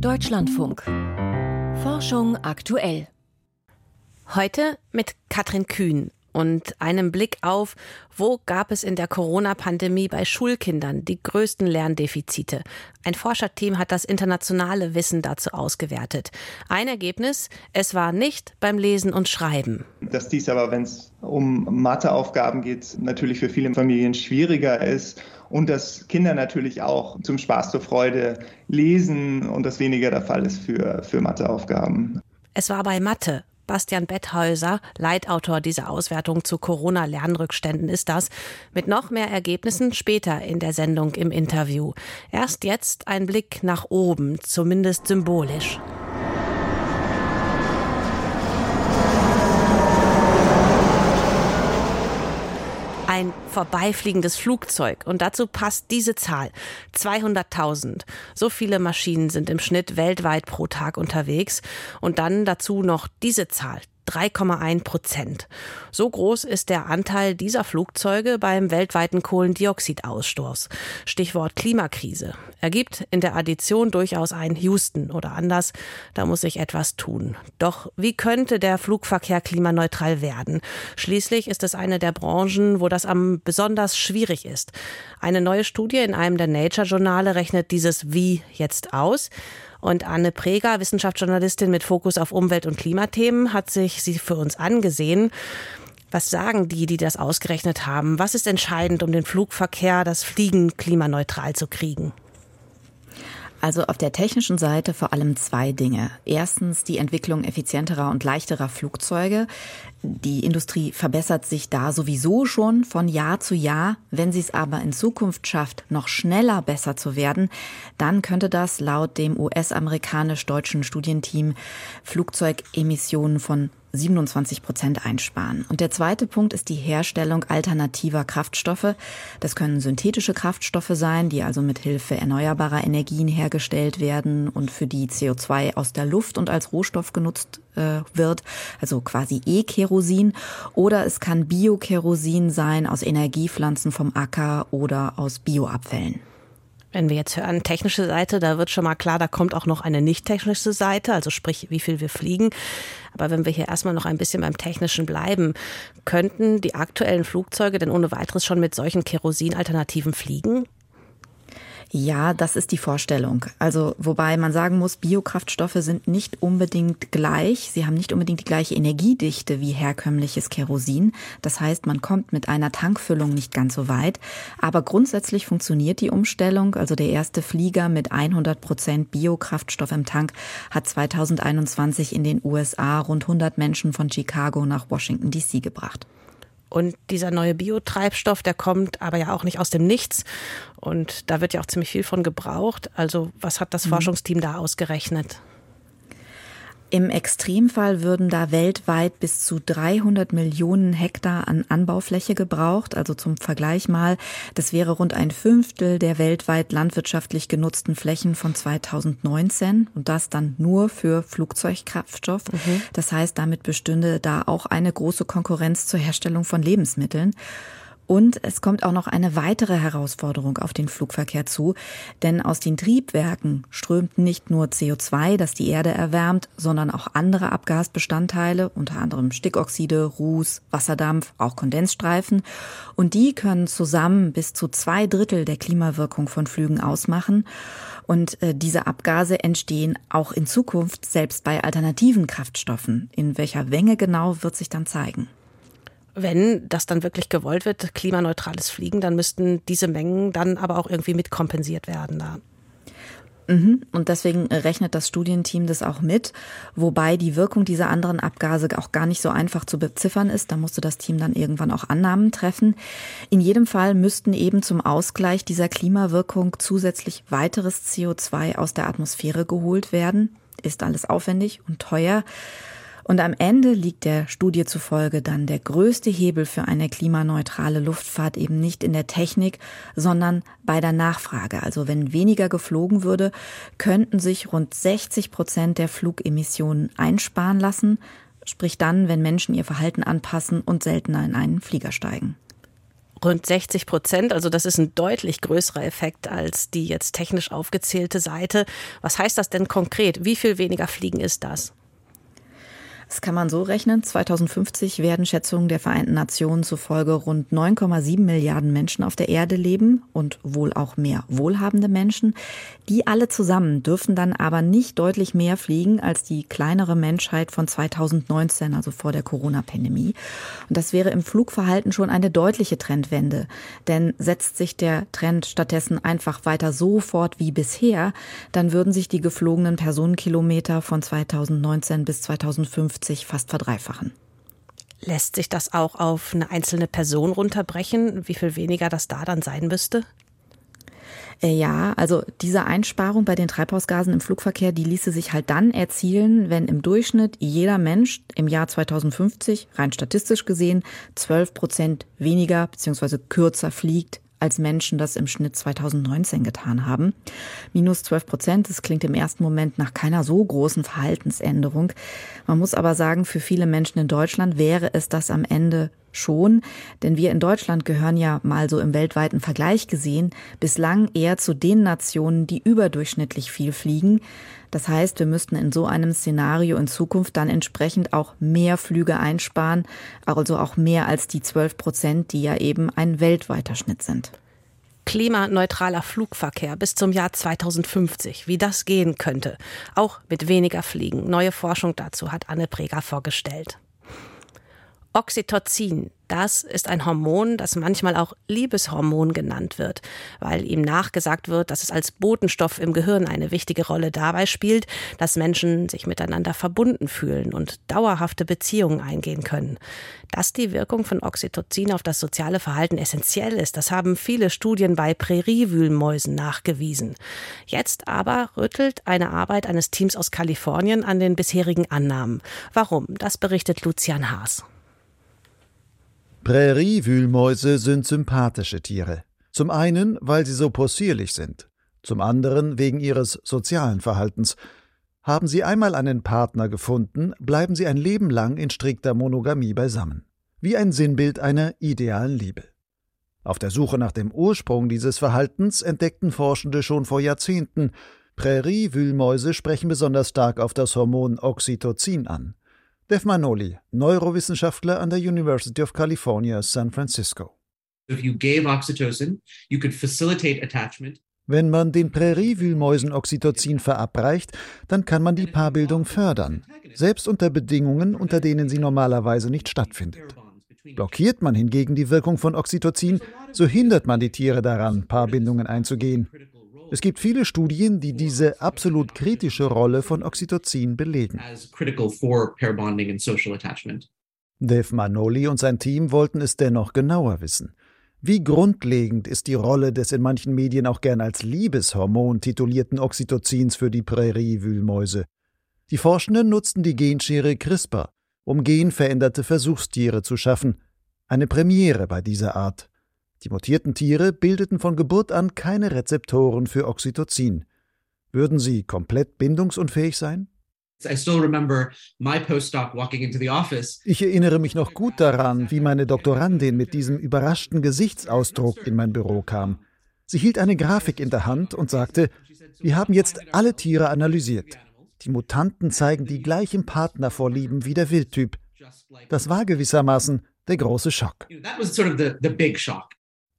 Deutschlandfunk. Forschung aktuell. Heute mit Katrin Kühn und einem Blick auf, wo gab es in der Corona-Pandemie bei Schulkindern die größten Lerndefizite. Ein Forscherteam hat das internationale Wissen dazu ausgewertet. Ein Ergebnis, es war nicht beim Lesen und Schreiben. Dass dies aber, wenn es um Matheaufgaben geht, natürlich für viele Familien schwieriger ist und dass Kinder natürlich auch zum Spaß, zur Freude lesen und das weniger der Fall ist für, für Matheaufgaben. Es war bei Mathe Bastian Betthäuser, Leitautor dieser Auswertung zu Corona-Lernrückständen ist das, mit noch mehr Ergebnissen später in der Sendung im Interview. Erst jetzt ein Blick nach oben, zumindest symbolisch. ein vorbeifliegendes Flugzeug. Und dazu passt diese Zahl. 200.000. So viele Maschinen sind im Schnitt weltweit pro Tag unterwegs. Und dann dazu noch diese Zahl. 3,1 Prozent. So groß ist der Anteil dieser Flugzeuge beim weltweiten Kohlendioxidausstoß. Stichwort Klimakrise. Ergibt in der Addition durchaus ein Houston oder anders. Da muss sich etwas tun. Doch wie könnte der Flugverkehr klimaneutral werden? Schließlich ist es eine der Branchen, wo das am besonders schwierig ist. Eine neue Studie in einem der Nature-Journale rechnet dieses Wie jetzt aus. Und Anne Preger, Wissenschaftsjournalistin mit Fokus auf Umwelt- und Klimathemen, hat sich sie für uns angesehen. Was sagen die, die das ausgerechnet haben? Was ist entscheidend, um den Flugverkehr, das Fliegen klimaneutral zu kriegen? Also auf der technischen Seite vor allem zwei Dinge. Erstens die Entwicklung effizienterer und leichterer Flugzeuge. Die Industrie verbessert sich da sowieso schon von Jahr zu Jahr. Wenn sie es aber in Zukunft schafft, noch schneller besser zu werden, dann könnte das laut dem US-amerikanisch-deutschen Studienteam Flugzeugemissionen von 27 Prozent einsparen. Und der zweite Punkt ist die Herstellung alternativer Kraftstoffe. Das können synthetische Kraftstoffe sein, die also mit Hilfe erneuerbarer Energien hergestellt werden und für die CO2 aus der Luft und als Rohstoff genutzt äh, wird, also quasi E-Kerosin. Oder es kann Biokerosin sein aus Energiepflanzen vom Acker oder aus Bioabfällen. Wenn wir jetzt hören, technische Seite, da wird schon mal klar, da kommt auch noch eine nicht technische Seite, also sprich, wie viel wir fliegen. Aber wenn wir hier erstmal noch ein bisschen beim Technischen bleiben, könnten die aktuellen Flugzeuge denn ohne weiteres schon mit solchen Kerosinalternativen fliegen? Ja, das ist die Vorstellung. Also, wobei man sagen muss, Biokraftstoffe sind nicht unbedingt gleich. Sie haben nicht unbedingt die gleiche Energiedichte wie herkömmliches Kerosin. Das heißt, man kommt mit einer Tankfüllung nicht ganz so weit. Aber grundsätzlich funktioniert die Umstellung. Also der erste Flieger mit 100 Prozent Biokraftstoff im Tank hat 2021 in den USA rund 100 Menschen von Chicago nach Washington DC gebracht. Und dieser neue Biotreibstoff, der kommt aber ja auch nicht aus dem Nichts. Und da wird ja auch ziemlich viel von gebraucht. Also was hat das mhm. Forschungsteam da ausgerechnet? Im Extremfall würden da weltweit bis zu 300 Millionen Hektar an Anbaufläche gebraucht. Also zum Vergleich mal, das wäre rund ein Fünftel der weltweit landwirtschaftlich genutzten Flächen von 2019 und das dann nur für Flugzeugkraftstoff. Mhm. Das heißt, damit bestünde da auch eine große Konkurrenz zur Herstellung von Lebensmitteln. Und es kommt auch noch eine weitere Herausforderung auf den Flugverkehr zu, denn aus den Triebwerken strömt nicht nur CO2, das die Erde erwärmt, sondern auch andere Abgasbestandteile, unter anderem Stickoxide, Ruß, Wasserdampf, auch Kondensstreifen. Und die können zusammen bis zu zwei Drittel der Klimawirkung von Flügen ausmachen. Und äh, diese Abgase entstehen auch in Zukunft selbst bei alternativen Kraftstoffen. In welcher Menge genau wird sich dann zeigen wenn das dann wirklich gewollt wird, klimaneutrales Fliegen, dann müssten diese Mengen dann aber auch irgendwie mitkompensiert werden. Da. Mhm. Und deswegen rechnet das Studienteam das auch mit, wobei die Wirkung dieser anderen Abgase auch gar nicht so einfach zu beziffern ist. Da musste das Team dann irgendwann auch Annahmen treffen. In jedem Fall müssten eben zum Ausgleich dieser Klimawirkung zusätzlich weiteres CO2 aus der Atmosphäre geholt werden. Ist alles aufwendig und teuer. Und am Ende liegt der Studie zufolge dann der größte Hebel für eine klimaneutrale Luftfahrt eben nicht in der Technik, sondern bei der Nachfrage. Also wenn weniger geflogen würde, könnten sich rund 60 Prozent der Flugemissionen einsparen lassen, sprich dann, wenn Menschen ihr Verhalten anpassen und seltener in einen Flieger steigen Rund 60 Prozent, also das ist ein deutlich größerer Effekt als die jetzt technisch aufgezählte Seite. Was heißt das denn konkret? Wie viel weniger Fliegen ist das? Das kann man so rechnen. 2050 werden Schätzungen der Vereinten Nationen zufolge rund 9,7 Milliarden Menschen auf der Erde leben und wohl auch mehr wohlhabende Menschen. Die alle zusammen dürfen dann aber nicht deutlich mehr fliegen als die kleinere Menschheit von 2019, also vor der Corona-Pandemie. Und das wäre im Flugverhalten schon eine deutliche Trendwende. Denn setzt sich der Trend stattdessen einfach weiter so fort wie bisher, dann würden sich die geflogenen Personenkilometer von 2019 bis 2050 50 fast verdreifachen. Lässt sich das auch auf eine einzelne Person runterbrechen, wie viel weniger das da dann sein müsste? Äh, ja, also diese Einsparung bei den Treibhausgasen im Flugverkehr, die ließe sich halt dann erzielen, wenn im Durchschnitt jeder Mensch im Jahr 2050, rein statistisch gesehen, 12 Prozent weniger bzw. kürzer fliegt als Menschen das im Schnitt 2019 getan haben. Minus 12 Prozent, das klingt im ersten Moment nach keiner so großen Verhaltensänderung. Man muss aber sagen, für viele Menschen in Deutschland wäre es das am Ende schon, denn wir in Deutschland gehören ja mal so im weltweiten Vergleich gesehen bislang eher zu den Nationen, die überdurchschnittlich viel fliegen. Das heißt, wir müssten in so einem Szenario in Zukunft dann entsprechend auch mehr Flüge einsparen, also auch mehr als die 12 Prozent, die ja eben ein weltweiter Schnitt sind. Klimaneutraler Flugverkehr bis zum Jahr 2050, wie das gehen könnte, auch mit weniger Fliegen. Neue Forschung dazu hat Anne Preger vorgestellt. Oxytocin, das ist ein Hormon, das manchmal auch Liebeshormon genannt wird, weil ihm nachgesagt wird, dass es als Botenstoff im Gehirn eine wichtige Rolle dabei spielt, dass Menschen sich miteinander verbunden fühlen und dauerhafte Beziehungen eingehen können. Dass die Wirkung von Oxytocin auf das soziale Verhalten essentiell ist, das haben viele Studien bei Präriewühlmäusen nachgewiesen. Jetzt aber rüttelt eine Arbeit eines Teams aus Kalifornien an den bisherigen Annahmen. Warum? Das berichtet Lucian Haas. Präriewühlmäuse sind sympathische Tiere. Zum einen, weil sie so possierlich sind, zum anderen wegen ihres sozialen Verhaltens. Haben sie einmal einen Partner gefunden, bleiben sie ein Leben lang in strikter Monogamie beisammen. Wie ein Sinnbild einer idealen Liebe. Auf der Suche nach dem Ursprung dieses Verhaltens entdeckten Forschende schon vor Jahrzehnten, Präriewühlmäuse sprechen besonders stark auf das Hormon Oxytocin an. Dev Manoli, Neurowissenschaftler an der University of California, San Francisco. Wenn man den Präriewühlmäusen Oxytocin verabreicht, dann kann man die Paarbildung fördern, selbst unter Bedingungen, unter denen sie normalerweise nicht stattfindet. Blockiert man hingegen die Wirkung von Oxytocin, so hindert man die Tiere daran, Paarbindungen einzugehen. Es gibt viele Studien, die diese absolut kritische Rolle von Oxytocin belegen. Dave Manoli und sein Team wollten es dennoch genauer wissen. Wie grundlegend ist die Rolle des in manchen Medien auch gern als Liebeshormon titulierten Oxytocins für die Präriewühlmäuse? Die Forschenden nutzten die Genschere CRISPR, um genveränderte Versuchstiere zu schaffen. Eine Premiere bei dieser Art. Die mutierten Tiere bildeten von Geburt an keine Rezeptoren für Oxytocin. Würden sie komplett bindungsunfähig sein? Ich erinnere mich noch gut daran, wie meine Doktorandin mit diesem überraschten Gesichtsausdruck in mein Büro kam. Sie hielt eine Grafik in der Hand und sagte, wir haben jetzt alle Tiere analysiert. Die Mutanten zeigen die gleichen Partnervorlieben wie der Wildtyp. Das war gewissermaßen der große Schock.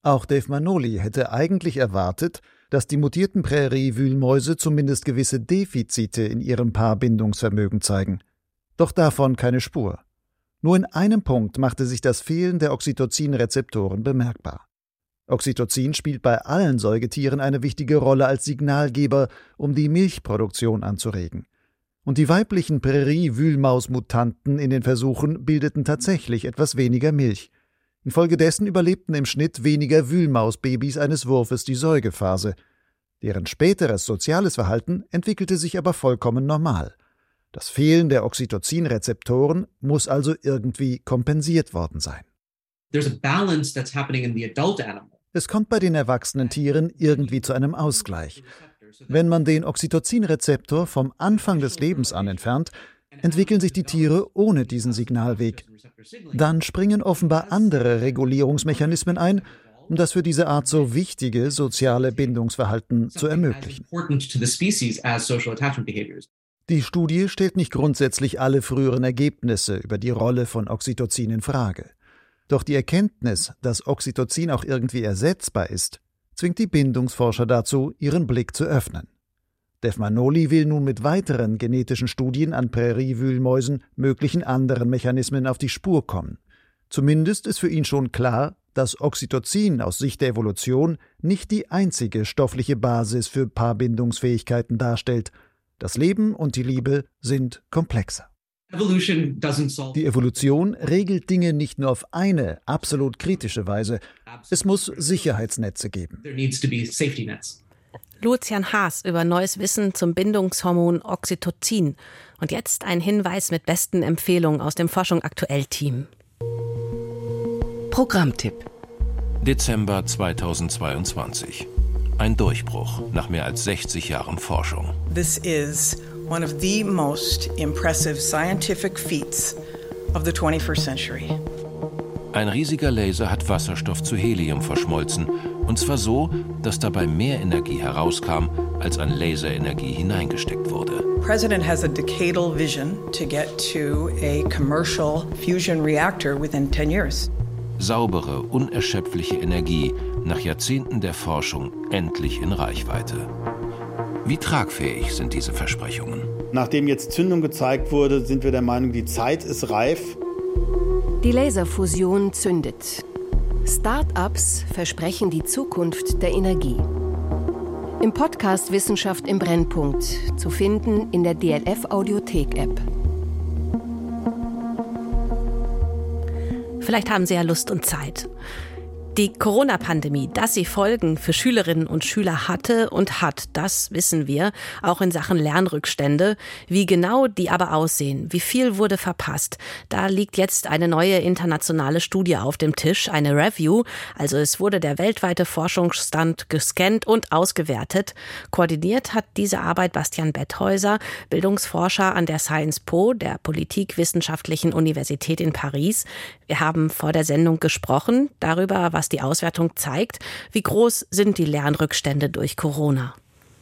Auch Dave Manoli hätte eigentlich erwartet, dass die mutierten Präriewühlmäuse zumindest gewisse Defizite in ihrem Paarbindungsvermögen zeigen. Doch davon keine Spur. Nur in einem Punkt machte sich das Fehlen der Oxytocin-Rezeptoren bemerkbar. Oxytocin spielt bei allen Säugetieren eine wichtige Rolle als Signalgeber, um die Milchproduktion anzuregen. Und die weiblichen Präriewühlmausmutanten in den Versuchen bildeten tatsächlich etwas weniger Milch. Infolgedessen überlebten im Schnitt weniger Wühlmausbabys eines Wurfes die Säugephase. Deren späteres soziales Verhalten entwickelte sich aber vollkommen normal. Das Fehlen der Oxytocin-Rezeptoren muss also irgendwie kompensiert worden sein. Es kommt bei den erwachsenen Tieren irgendwie zu einem Ausgleich. Wenn man den Oxytocin-Rezeptor vom Anfang des Lebens an entfernt, entwickeln sich die Tiere ohne diesen Signalweg. Dann springen offenbar andere Regulierungsmechanismen ein, um das für diese Art so wichtige soziale Bindungsverhalten zu ermöglichen. Die Studie stellt nicht grundsätzlich alle früheren Ergebnisse über die Rolle von Oxytocin in Frage. Doch die Erkenntnis, dass Oxytocin auch irgendwie ersetzbar ist, zwingt die Bindungsforscher dazu, ihren Blick zu öffnen. Defmanoli will nun mit weiteren genetischen Studien an Präriewühlmäusen möglichen anderen Mechanismen auf die Spur kommen. Zumindest ist für ihn schon klar, dass Oxytocin aus Sicht der Evolution nicht die einzige stoffliche Basis für Paarbindungsfähigkeiten darstellt das Leben und die Liebe sind komplexer. Die Evolution regelt Dinge nicht nur auf eine absolut kritische Weise. Es muss Sicherheitsnetze geben. Lucian Haas über neues Wissen zum Bindungshormon Oxytocin. Und jetzt ein Hinweis mit besten Empfehlungen aus dem Forschung aktuell Team. Programmtipp. Dezember 2022. Ein Durchbruch nach mehr als 60 Jahren Forschung. This is one of the most impressive scientific feats of the 21st century. Ein riesiger Laser hat Wasserstoff zu Helium verschmolzen, und zwar so, dass dabei mehr Energie herauskam, als an Laserenergie hineingesteckt wurde. President has a decadal vision to get to a commercial fusion reactor within 10 years. Saubere, unerschöpfliche Energie, nach Jahrzehnten der Forschung endlich in Reichweite. Wie tragfähig sind diese Versprechungen? Nachdem jetzt Zündung gezeigt wurde, sind wir der Meinung, die Zeit ist reif. Die Laserfusion zündet. Start-ups versprechen die Zukunft der Energie. Im Podcast Wissenschaft im Brennpunkt zu finden in der DLF Audiothek App. Vielleicht haben Sie ja Lust und Zeit. Die Corona-Pandemie, dass sie Folgen für Schülerinnen und Schüler hatte und hat, das wissen wir, auch in Sachen Lernrückstände. Wie genau die aber aussehen, wie viel wurde verpasst, da liegt jetzt eine neue internationale Studie auf dem Tisch, eine Review. Also es wurde der weltweite Forschungsstand gescannt und ausgewertet. Koordiniert hat diese Arbeit Bastian Betthäuser, Bildungsforscher an der Sciences Po, der Politikwissenschaftlichen Universität in Paris. Wir haben vor der Sendung gesprochen darüber, was die Auswertung zeigt. Wie groß sind die Lernrückstände durch Corona?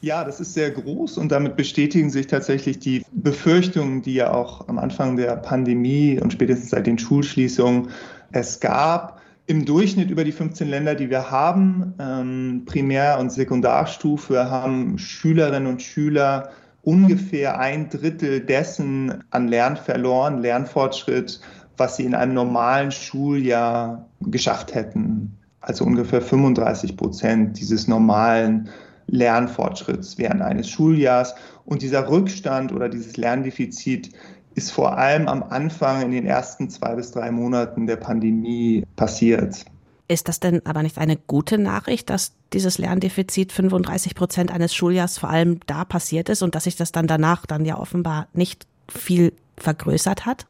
Ja, das ist sehr groß und damit bestätigen sich tatsächlich die Befürchtungen, die ja auch am Anfang der Pandemie und spätestens seit den Schulschließungen es gab. Im Durchschnitt über die 15 Länder, die wir haben, ähm, Primär- und Sekundarstufe, haben Schülerinnen und Schüler ungefähr ein Drittel dessen an Lern verloren, Lernfortschritt, was sie in einem normalen Schuljahr geschafft hätten. Also ungefähr 35 Prozent dieses normalen Lernfortschritts während eines Schuljahrs. Und dieser Rückstand oder dieses Lerndefizit ist vor allem am Anfang in den ersten zwei bis drei Monaten der Pandemie passiert. Ist das denn aber nicht eine gute Nachricht, dass dieses Lerndefizit 35 Prozent eines Schuljahrs vor allem da passiert ist und dass sich das dann danach dann ja offenbar nicht viel vergrößert hat?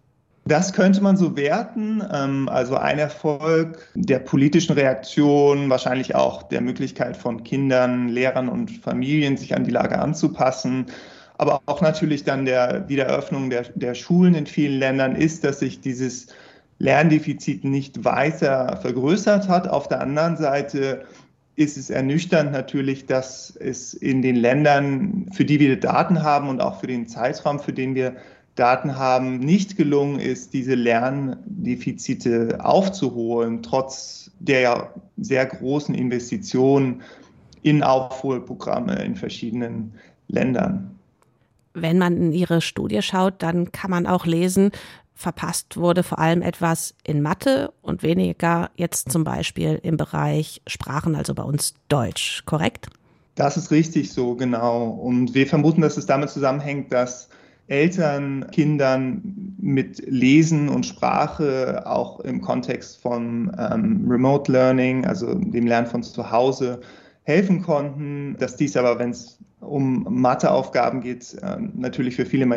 Das könnte man so werten. Ähm, also ein Erfolg der politischen Reaktion, wahrscheinlich auch der Möglichkeit von Kindern, Lehrern und Familien, sich an die Lage anzupassen. Aber auch natürlich dann der Wiedereröffnung der, der Schulen in vielen Ländern ist, dass sich dieses Lerndefizit nicht weiter vergrößert hat. Auf der anderen Seite ist es ernüchternd natürlich, dass es in den Ländern, für die wir Daten haben und auch für den Zeitraum, für den wir Daten haben, nicht gelungen ist, diese Lerndefizite aufzuholen, trotz der ja sehr großen Investitionen in Aufholprogramme in verschiedenen Ländern. Wenn man in Ihre Studie schaut, dann kann man auch lesen, verpasst wurde vor allem etwas in Mathe und weniger jetzt zum Beispiel im Bereich Sprachen, also bei uns Deutsch, korrekt? Das ist richtig so, genau. Und wir vermuten, dass es damit zusammenhängt, dass Eltern Kindern mit Lesen und Sprache auch im Kontext von ähm, Remote Learning, also dem Lernen von zu Hause, helfen konnten, dass dies aber, wenn es um Matheaufgaben geht, äh, natürlich für viele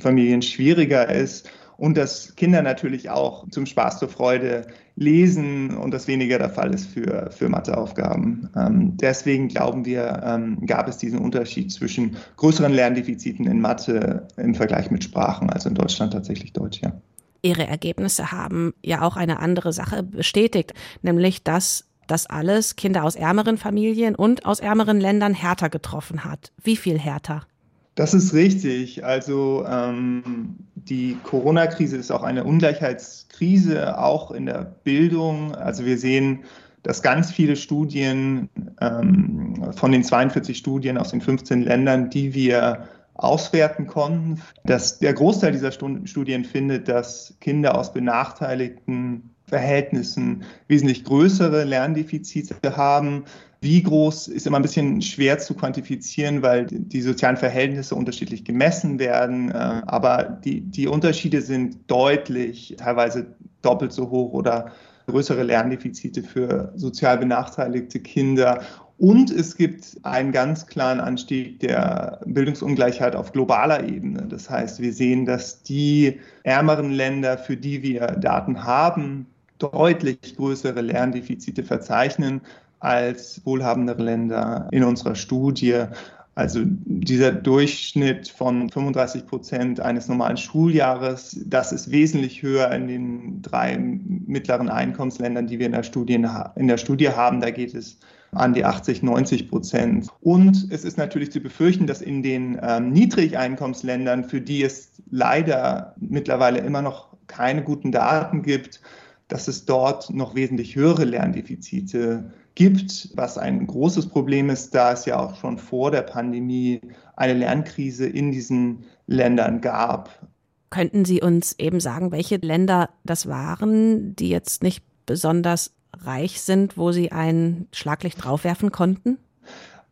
Familien schwieriger ist und dass Kinder natürlich auch zum Spaß, zur Freude lesen und das weniger der Fall ist für, für Matheaufgaben. Ähm, deswegen glauben wir, ähm, gab es diesen Unterschied zwischen größeren Lerndefiziten in Mathe im Vergleich mit Sprachen, also in Deutschland tatsächlich Deutsch, ja. Ihre Ergebnisse haben ja auch eine andere Sache bestätigt, nämlich dass das alles Kinder aus ärmeren Familien und aus ärmeren Ländern härter getroffen hat. Wie viel härter? Das ist richtig. Also ähm, die Corona-Krise ist auch eine Ungleichheitskrise, auch in der Bildung. Also wir sehen, dass ganz viele Studien ähm, von den 42 Studien aus den 15 Ländern, die wir auswerten konnten, dass der Großteil dieser Studien findet, dass Kinder aus benachteiligten Verhältnissen wesentlich größere Lerndefizite haben. Wie groß ist immer ein bisschen schwer zu quantifizieren, weil die sozialen Verhältnisse unterschiedlich gemessen werden. Äh, aber die, die Unterschiede sind deutlich, teilweise doppelt so hoch oder größere Lerndefizite für sozial benachteiligte Kinder. Und es gibt einen ganz klaren Anstieg der Bildungsungleichheit auf globaler Ebene. Das heißt, wir sehen, dass die ärmeren Länder, für die wir Daten haben, deutlich größere Lerndefizite verzeichnen als wohlhabendere Länder in unserer Studie. Also dieser Durchschnitt von 35 Prozent eines normalen Schuljahres, das ist wesentlich höher in den drei mittleren Einkommensländern, die wir in der Studie, in der Studie haben. Da geht es an die 80, 90 Prozent. Und es ist natürlich zu befürchten, dass in den ähm, Niedrigeinkommensländern, für die es leider mittlerweile immer noch keine guten Daten gibt, dass es dort noch wesentlich höhere Lerndefizite gibt, was ein großes Problem ist, da es ja auch schon vor der Pandemie eine Lernkrise in diesen Ländern gab. Könnten Sie uns eben sagen, welche Länder das waren, die jetzt nicht besonders reich sind, wo Sie ein Schlaglicht draufwerfen konnten?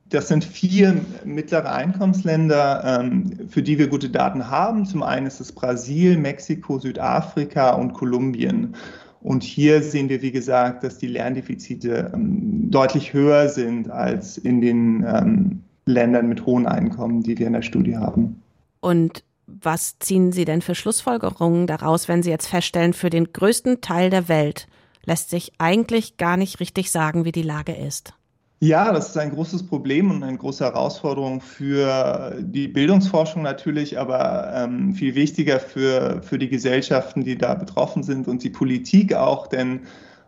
Das sind vier mittlere Einkommensländer, ähm, für die wir gute Daten haben. Zum einen ist es Brasilien, Mexiko, Südafrika und Kolumbien. Und hier sehen wir, wie gesagt, dass die Lerndefizite ähm, deutlich höher sind als in den ähm, Ländern mit hohen Einkommen, die wir in der Studie haben. Und was ziehen Sie denn für Schlussfolgerungen daraus, wenn Sie jetzt feststellen, für den größten Teil der Welt lässt sich eigentlich gar nicht richtig sagen, wie die Lage ist? Ja, das ist ein großes Problem und eine große Herausforderung für die Bildungsforschung natürlich, aber ähm, viel wichtiger für, für die Gesellschaften, die da betroffen sind und die Politik auch, denn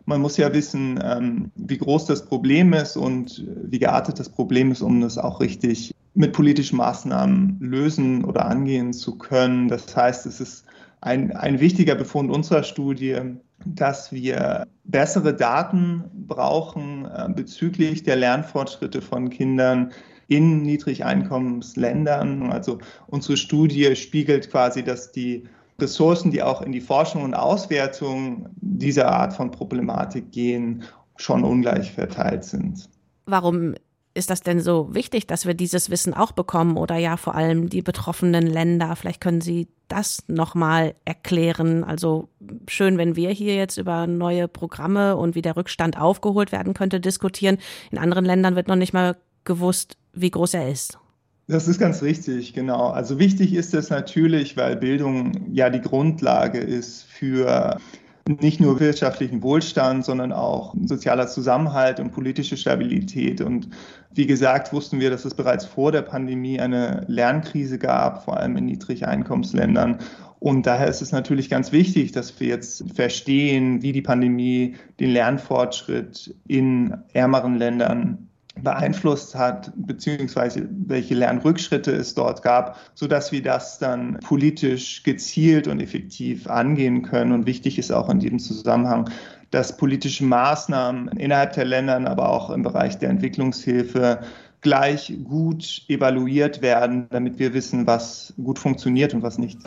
man muss ja wissen, ähm, wie groß das Problem ist und wie geartet das Problem ist, um das auch richtig mit politischen Maßnahmen lösen oder angehen zu können. Das heißt, es ist ein, ein wichtiger Befund unserer Studie, dass wir bessere Daten brauchen äh, bezüglich der Lernfortschritte von Kindern in Niedrigeinkommensländern. Also unsere Studie spiegelt quasi, dass die Ressourcen, die auch in die Forschung und Auswertung dieser Art von Problematik gehen, schon ungleich verteilt sind. Warum ist das denn so wichtig, dass wir dieses Wissen auch bekommen oder ja vor allem die betroffenen Länder? Vielleicht können Sie das nochmal erklären. Also schön, wenn wir hier jetzt über neue Programme und wie der Rückstand aufgeholt werden könnte diskutieren. In anderen Ländern wird noch nicht mal gewusst, wie groß er ist. Das ist ganz richtig, genau. Also wichtig ist es natürlich, weil Bildung ja die Grundlage ist für nicht nur wirtschaftlichen Wohlstand, sondern auch sozialer Zusammenhalt und politische Stabilität. Und wie gesagt, wussten wir, dass es bereits vor der Pandemie eine Lernkrise gab, vor allem in Niedrigeinkommensländern. Und daher ist es natürlich ganz wichtig, dass wir jetzt verstehen, wie die Pandemie den Lernfortschritt in ärmeren Ländern beeinflusst hat, beziehungsweise welche Lernrückschritte es dort gab, sodass wir das dann politisch gezielt und effektiv angehen können. Und wichtig ist auch in diesem Zusammenhang, dass politische Maßnahmen innerhalb der Länder, aber auch im Bereich der Entwicklungshilfe gleich gut evaluiert werden, damit wir wissen, was gut funktioniert und was nicht.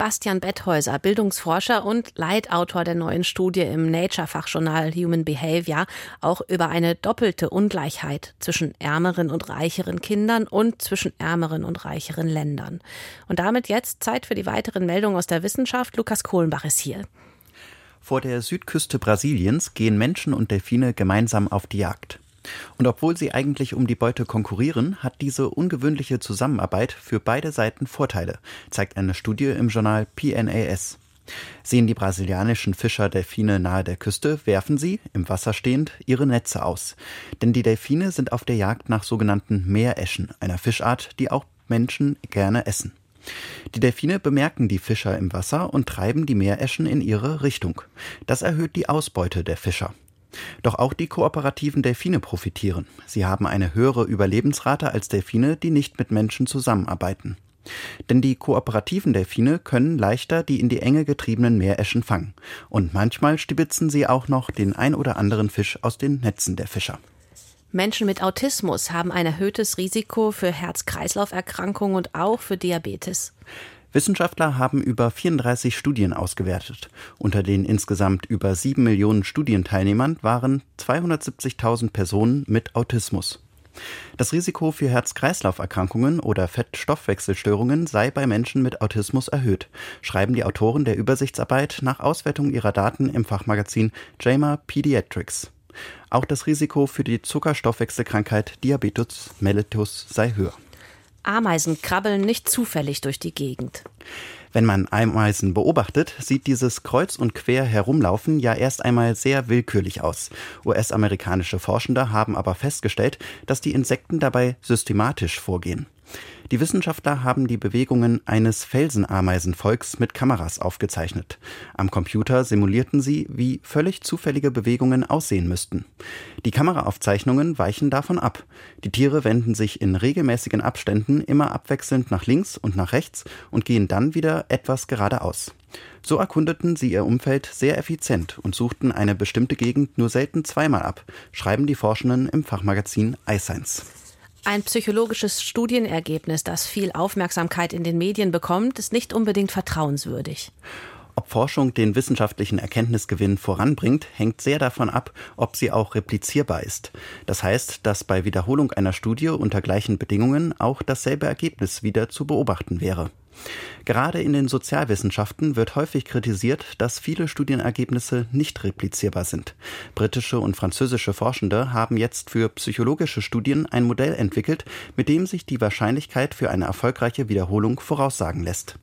Bastian Betthäuser, Bildungsforscher und Leitautor der neuen Studie im Nature-Fachjournal Human Behavior, auch über eine doppelte Ungleichheit zwischen ärmeren und reicheren Kindern und zwischen ärmeren und reicheren Ländern. Und damit jetzt Zeit für die weiteren Meldungen aus der Wissenschaft. Lukas Kohlenbach ist hier. Vor der Südküste Brasiliens gehen Menschen und Delfine gemeinsam auf die Jagd. Und obwohl sie eigentlich um die Beute konkurrieren, hat diese ungewöhnliche Zusammenarbeit für beide Seiten Vorteile, zeigt eine Studie im Journal PNAS. Sehen die brasilianischen Fischer Delfine nahe der Küste, werfen sie, im Wasser stehend, ihre Netze aus. Denn die Delfine sind auf der Jagd nach sogenannten Meereschen, einer Fischart, die auch Menschen gerne essen. Die Delfine bemerken die Fischer im Wasser und treiben die Meereschen in ihre Richtung. Das erhöht die Ausbeute der Fischer. Doch auch die kooperativen Delfine profitieren. Sie haben eine höhere Überlebensrate als Delfine, die nicht mit Menschen zusammenarbeiten. Denn die kooperativen Delfine können leichter die in die Enge getriebenen Meereschen fangen. Und manchmal stibitzen sie auch noch den ein oder anderen Fisch aus den Netzen der Fischer. Menschen mit Autismus haben ein erhöhtes Risiko für Herz-Kreislauf-Erkrankungen und auch für Diabetes. Wissenschaftler haben über 34 Studien ausgewertet. Unter den insgesamt über sieben Millionen Studienteilnehmern waren 270.000 Personen mit Autismus. Das Risiko für Herz-Kreislauf-Erkrankungen oder Fettstoffwechselstörungen sei bei Menschen mit Autismus erhöht, schreiben die Autoren der Übersichtsarbeit nach Auswertung ihrer Daten im Fachmagazin JAMA Pediatrics. Auch das Risiko für die Zuckerstoffwechselkrankheit Diabetes mellitus sei höher. Ameisen krabbeln nicht zufällig durch die Gegend. Wenn man Ameisen beobachtet, sieht dieses kreuz und quer herumlaufen ja erst einmal sehr willkürlich aus. US-amerikanische Forschende haben aber festgestellt, dass die Insekten dabei systematisch vorgehen. Die Wissenschaftler haben die Bewegungen eines Felsenameisenvolks mit Kameras aufgezeichnet. Am Computer simulierten sie, wie völlig zufällige Bewegungen aussehen müssten. Die Kameraaufzeichnungen weichen davon ab. Die Tiere wenden sich in regelmäßigen Abständen immer abwechselnd nach links und nach rechts und gehen dann wieder etwas geradeaus. So erkundeten sie ihr Umfeld sehr effizient und suchten eine bestimmte Gegend nur selten zweimal ab, schreiben die Forschenden im Fachmagazin iScience. Ein psychologisches Studienergebnis, das viel Aufmerksamkeit in den Medien bekommt, ist nicht unbedingt vertrauenswürdig. Ob Forschung den wissenschaftlichen Erkenntnisgewinn voranbringt, hängt sehr davon ab, ob sie auch replizierbar ist. Das heißt, dass bei Wiederholung einer Studie unter gleichen Bedingungen auch dasselbe Ergebnis wieder zu beobachten wäre. Gerade in den Sozialwissenschaften wird häufig kritisiert, dass viele Studienergebnisse nicht replizierbar sind. Britische und französische Forschende haben jetzt für psychologische Studien ein Modell entwickelt, mit dem sich die Wahrscheinlichkeit für eine erfolgreiche Wiederholung voraussagen lässt.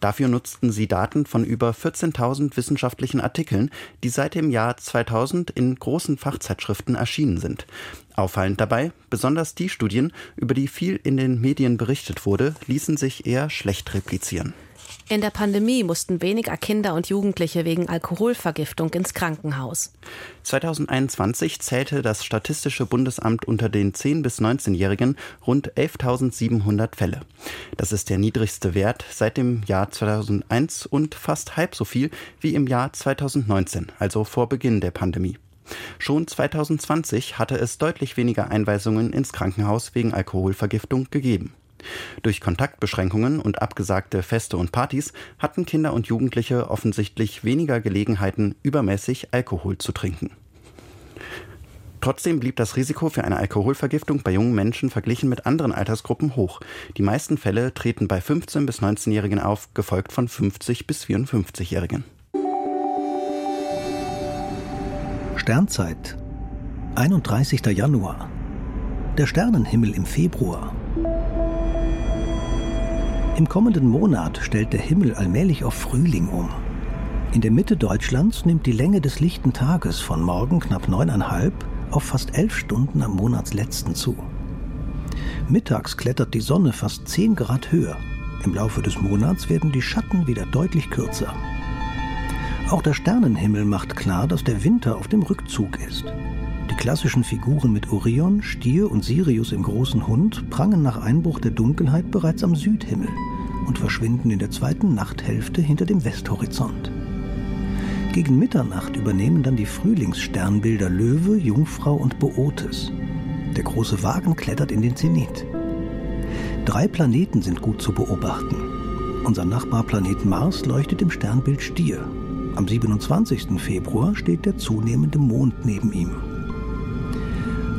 Dafür nutzten sie Daten von über 14.000 wissenschaftlichen Artikeln, die seit dem Jahr 2000 in großen Fachzeitschriften erschienen sind. Auffallend dabei, besonders die Studien, über die viel in den Medien berichtet wurde, ließen sich eher schlecht replizieren. In der Pandemie mussten weniger Kinder und Jugendliche wegen Alkoholvergiftung ins Krankenhaus. 2021 zählte das Statistische Bundesamt unter den 10- bis 19-Jährigen rund 11.700 Fälle. Das ist der niedrigste Wert seit dem Jahr 2001 und fast halb so viel wie im Jahr 2019, also vor Beginn der Pandemie. Schon 2020 hatte es deutlich weniger Einweisungen ins Krankenhaus wegen Alkoholvergiftung gegeben. Durch Kontaktbeschränkungen und abgesagte Feste und Partys hatten Kinder und Jugendliche offensichtlich weniger Gelegenheiten, übermäßig Alkohol zu trinken. Trotzdem blieb das Risiko für eine Alkoholvergiftung bei jungen Menschen verglichen mit anderen Altersgruppen hoch. Die meisten Fälle treten bei 15 bis 19-Jährigen auf, gefolgt von 50 bis 54-Jährigen. Sternzeit 31. Januar Der Sternenhimmel im Februar im kommenden Monat stellt der Himmel allmählich auf Frühling um. In der Mitte Deutschlands nimmt die Länge des lichten Tages von morgen knapp neuneinhalb auf fast elf Stunden am Monatsletzten zu. Mittags klettert die Sonne fast zehn Grad höher. Im Laufe des Monats werden die Schatten wieder deutlich kürzer. Auch der Sternenhimmel macht klar, dass der Winter auf dem Rückzug ist. Die klassischen Figuren mit Orion, Stier und Sirius im großen Hund prangen nach Einbruch der Dunkelheit bereits am Südhimmel und verschwinden in der zweiten Nachthälfte hinter dem Westhorizont. Gegen Mitternacht übernehmen dann die Frühlingssternbilder Löwe, Jungfrau und Bootes. Der große Wagen klettert in den Zenit. Drei Planeten sind gut zu beobachten. Unser Nachbarplanet Mars leuchtet im Sternbild Stier. Am 27. Februar steht der zunehmende Mond neben ihm.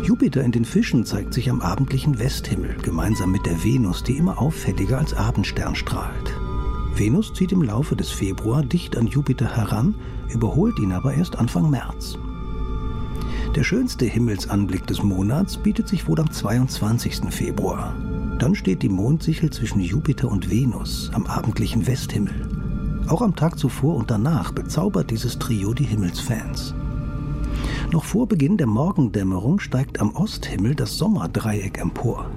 Jupiter in den Fischen zeigt sich am abendlichen Westhimmel, gemeinsam mit der Venus, die immer auffälliger als Abendstern strahlt. Venus zieht im Laufe des Februar dicht an Jupiter heran, überholt ihn aber erst Anfang März. Der schönste Himmelsanblick des Monats bietet sich wohl am 22. Februar. Dann steht die Mondsichel zwischen Jupiter und Venus am abendlichen Westhimmel. Auch am Tag zuvor und danach bezaubert dieses Trio die Himmelsfans. Noch vor Beginn der Morgendämmerung steigt am Osthimmel das Sommerdreieck empor.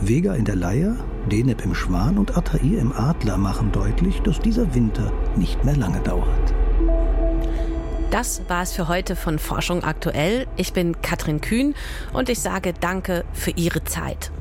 Vega in der Leier, Deneb im Schwan und Altair im Adler machen deutlich, dass dieser Winter nicht mehr lange dauert. Das war es für heute von Forschung aktuell. Ich bin Katrin Kühn und ich sage Danke für Ihre Zeit.